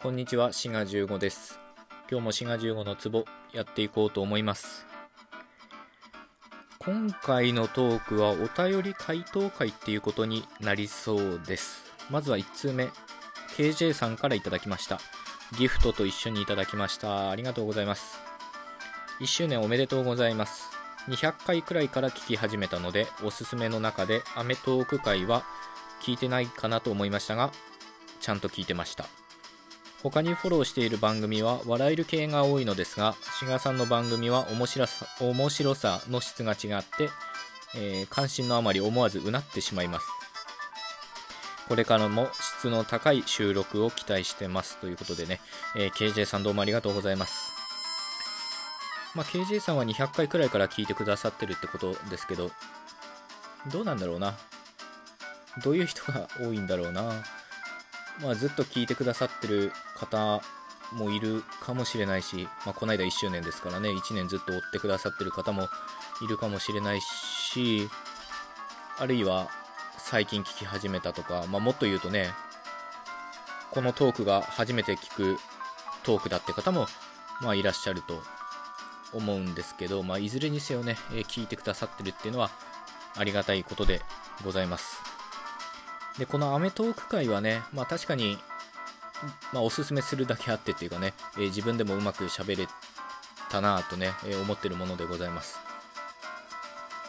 こんにちは、シガ15です。今日もシガ15のツボやっていこうと思います。今回のトークはお便り回答会っていうことになりそうです。まずは1通目、KJ さんからいただきました。ギフトと一緒にいただきました。ありがとうございます。1周年おめでとうございます。200回くらいから聞き始めたので、おすすめの中でアメトーク会は聞いてないかなと思いましたが、ちゃんと聞いてました。他にフォローしている番組は笑える系が多いのですが、志賀さんの番組は面白さ面白さの質が違って、えー関心のあまり思わずうなってしまいます。これからも質の高い収録を期待してますということでね、えー KJ さんどうもありがとうございます。まあ、KJ さんは200回くらいから聞いてくださってるってことですけど、どうなんだろうな。どういう人が多いんだろうな。まあ、ずっと聞いてくださってる方もいるかもしれないし、まあ、この間1周年ですからね、1年ずっと追ってくださってる方もいるかもしれないし、あるいは最近聞き始めたとか、まあ、もっと言うとね、このトークが初めて聞くトークだって方も、まあ、いらっしゃると思うんですけど、まあ、いずれにせよね、え聞いてくださってるっていうのはありがたいことでございます。で、このアメトーク会はね、まあ確かに、まあおすすめするだけあってっていうかね、えー自分でもうまく喋れたなぁとね、えー思ってるものでございます。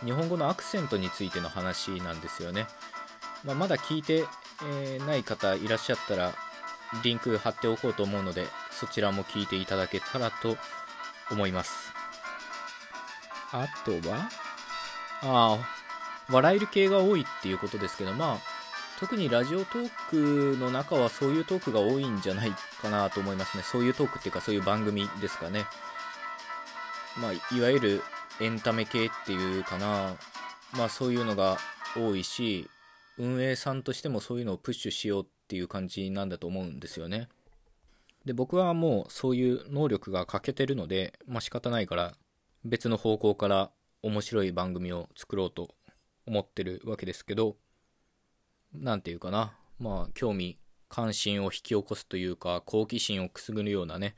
日本語のアクセントについての話なんですよね。まあ、まだ聞いて、えない方いらっしゃったら、リンク貼っておこうと思うので、そちらも聞いていただけたらと思います。あとはああ、笑える系が多いっていうことですけど、まあ、特にラジオトークの中はそういうトークが多いんじゃないかなと思いますね。そういうトークっていうかそういう番組ですかね。まあ、いわゆるエンタメ系っていうかな。まあそういうのが多いし、運営さんとしてもそういうのをプッシュしようっていう感じなんだと思うんですよね。で、僕はもうそういう能力が欠けてるので、まあ仕方ないから別の方向から面白い番組を作ろうと思ってるわけですけど、なんていうかな、まあ、興味、関心を引き起こすというか、好奇心をくすぐるようなね、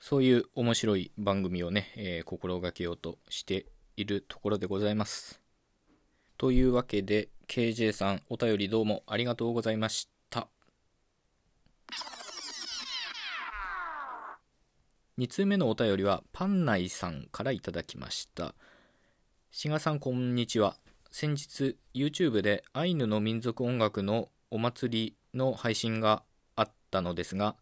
そういう面白い番組をね、えー心がけようとしているところでございます。というわけで、KJ さん、お便りどうもありがとうございました。2通目のお便りは、パンナイさんからいただきました。志賀さん、こんにちは。先日 YouTube でアイヌの民族音楽のお祭りの配信があったのですが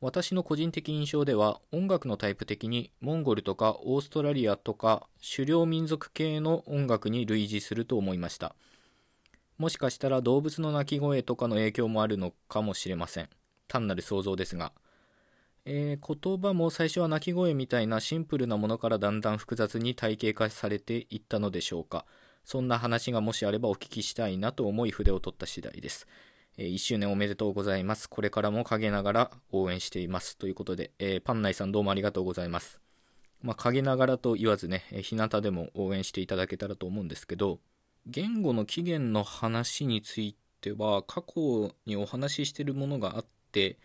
私の個人的印象では音楽のタイプ的にモンゴルとかオーストラリアとか狩猟民族系の音楽に類似すると思いました。もしかしたら動物の鳴き声とかの影響もあるのかもしれません。単なる想像ですが。えー言葉も最初は鳴き声みたいなシンプルなものからだんだん複雑に体系化されていったのでしょうか。そんな話がもしあればお聞きしたいなと思い筆を取った次第です。え1周年おめでとうございます。これからも陰ながら応援しています。ということで、えーパンナイさんどうもありがとうございます。まあ、陰ながらと言わずね、えー日向でも応援していただけたらと思うんですけど、言語の起源の話については、過去にお話ししているものがあって、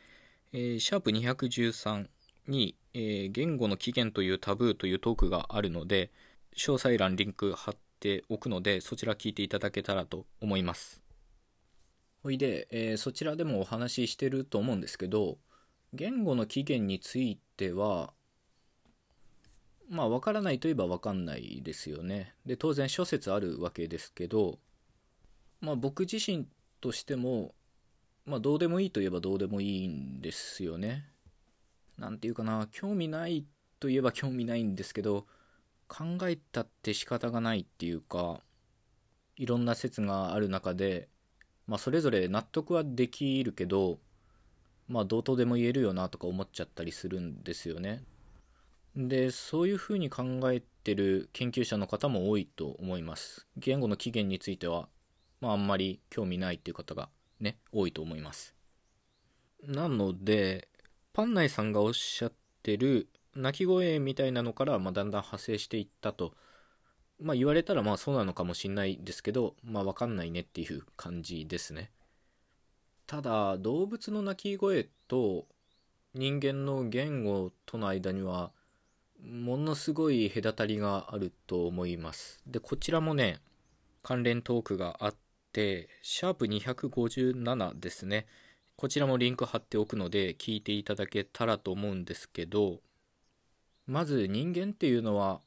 えーシャープ213に、えー言語の起源というタブーというトークがあるので、詳細欄リンク貼ってておくので、そちら聞いていただけたらと思います。ほいで、えーそちらでもお話ししてると思うんですけど、言語の起源については、まあ、わからないといえばわかんないですよね。で、当然諸説あるわけですけど、まあ、僕自身としても、まあ、どうでもいいといえばどうでもいいんですよね。なんていうかな、興味ないといえば興味ないんですけど、考えたって仕方がないっていうかいろんな説がある中で、まあ、それぞれ納得はできるけどまあどうとでも言えるよなとか思っちゃったりするんですよね。でそういうふうに考えてる研究者の方も多いと思います。言語の起源については、まあ、あんまり興味ないっていう方がね多いと思います。なのでパンナイさんがおっしゃってる鳴き声みたいなのから、まあ、だんだん派生していったと、まあ、言われたらまあそうなのかもしれないですけど、まあ、分かんないねっていう感じですね。ただ動物の鳴き声と人間の言語との間にはものすごい隔たりがあると思います。でこちらもね関連トークがあってシャープ257ですね。こちらもリンク貼っておくので聞いていただけたらと思うんですけどまず人間っていうのは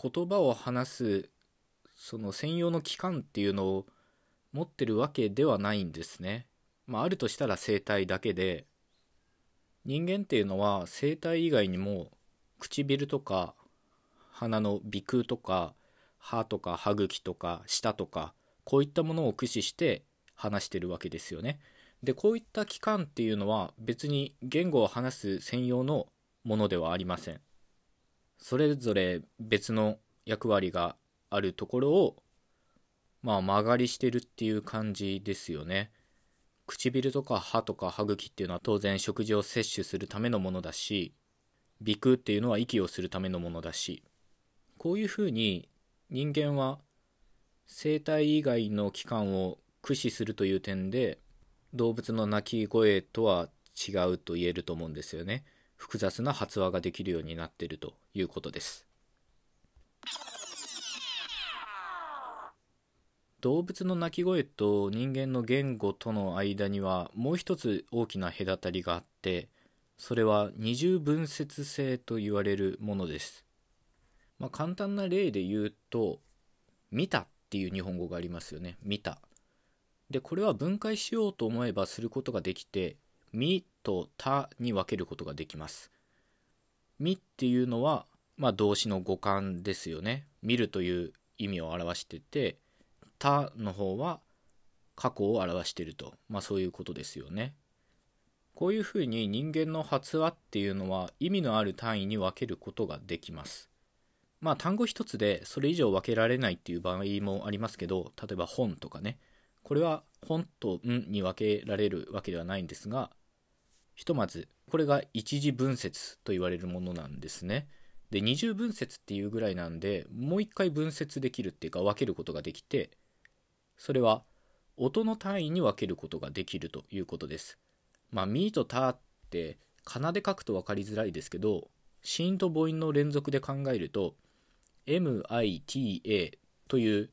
言葉を話すその専用の機関っていうのを持ってるわけではないんですね。まあ、あるとしたら声帯だけで人間っていうのは声帯以外にも唇とか鼻の鼻腔とか歯とか歯茎とか舌とかこういったものを駆使して話してるわけですよね。でこういった器官っていうのは別に言語を話す専用のものではありません。それぞれ別の役割があるところをまあ曲がりしてるっていう感じですよね。唇とか歯とか歯茎っていうのは当然食事を摂取するためのものだし鼻腔っていうのは息をするためのものだしこういうふうに人間は生体以外の器官を駆使するという点で動物の鳴き声とは違うと言えると思うんですよね複雑な発話ができるようになっているということです。動物の鳴き声と人間の言語との間にはもう一つ大きな隔たりがあってそれは二重分節性と言われるものです、まあ、簡単な例で言うと「見た」っていう日本語がありますよね「見た」でこれは分解しようと思えばすることができて「み」と「た」に分けることができます「み」っていうのは、まあ、動詞の語感ですよね見るという意味を表しててたの方は過去を表してると、まあ、そういうことですよね。こういうふうに人間の発話っていうのは意味のある単位に分けることができます。まあ単語一つでそれ以上分けられないっていう場合もありますけど例えば本とかねこれは本とんに分けられるわけではないんですがひとまずこれが一次分節と言われるものなんですね。で二重分節っていうぐらいなんでもう一回分節できるっていうか分けることができてそれは音の単位に分けることができるということです。まあ、ミとタって仮名で書くと分かりづらいですけど、子音と母音の連続で考えると、MITA という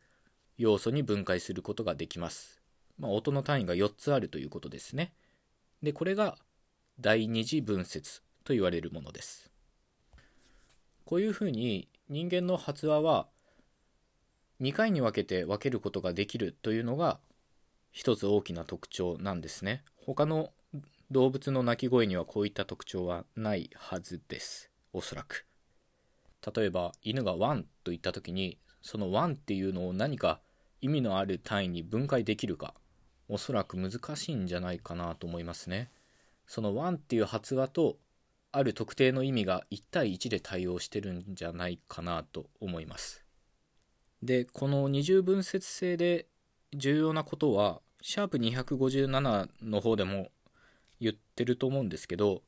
要素に分解することができます。まあ、音の単位が4つあるということですね。で、これが第二次分節と言われるものです。こういうふうに人間の発話は2回に分けて分けることができるというのが一つ大きな特徴なんですね。他の動物の鳴き声にはこういった特徴はないはずです。おそらく。例えば犬がワンと言った時にそのワンっていうのを何か意味のある単位に分解できるかおそらく難しいんじゃないかなと思いますね。そのワンっていう発話とある特定の意味が1対1で対応してるんじゃないかなと思います。でこの二重分節性で重要なことはシャープ257の方でも言ってると思うんですけど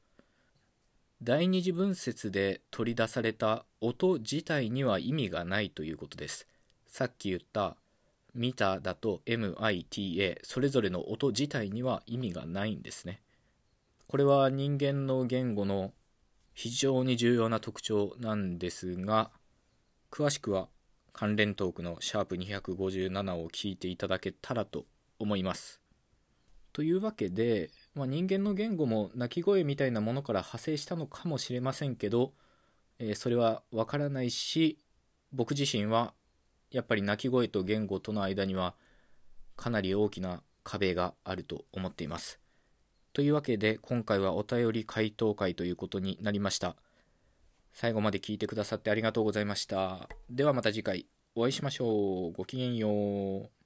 第二次分節で取り出された音自体には意味がないということです。さっき言った見ただと MITA それぞれの音自体には意味がないんですね。これは人間の言語の非常に重要な特徴なんですが詳しくは関連トークのシャープ257を聞いていただけたらと思います。というわけで、まあ、人間の言語も鳴き声みたいなものから派生したのかもしれませんけど、えー、それはわからないし僕自身はやっぱり鳴き声と言語との間にはかなり大きな壁があると思っています。というわけで今回はお便り回答会ということになりました。最後まで聞いてくださってありがとうございました。ではまた次回お会いしましょう。ごきげんよう。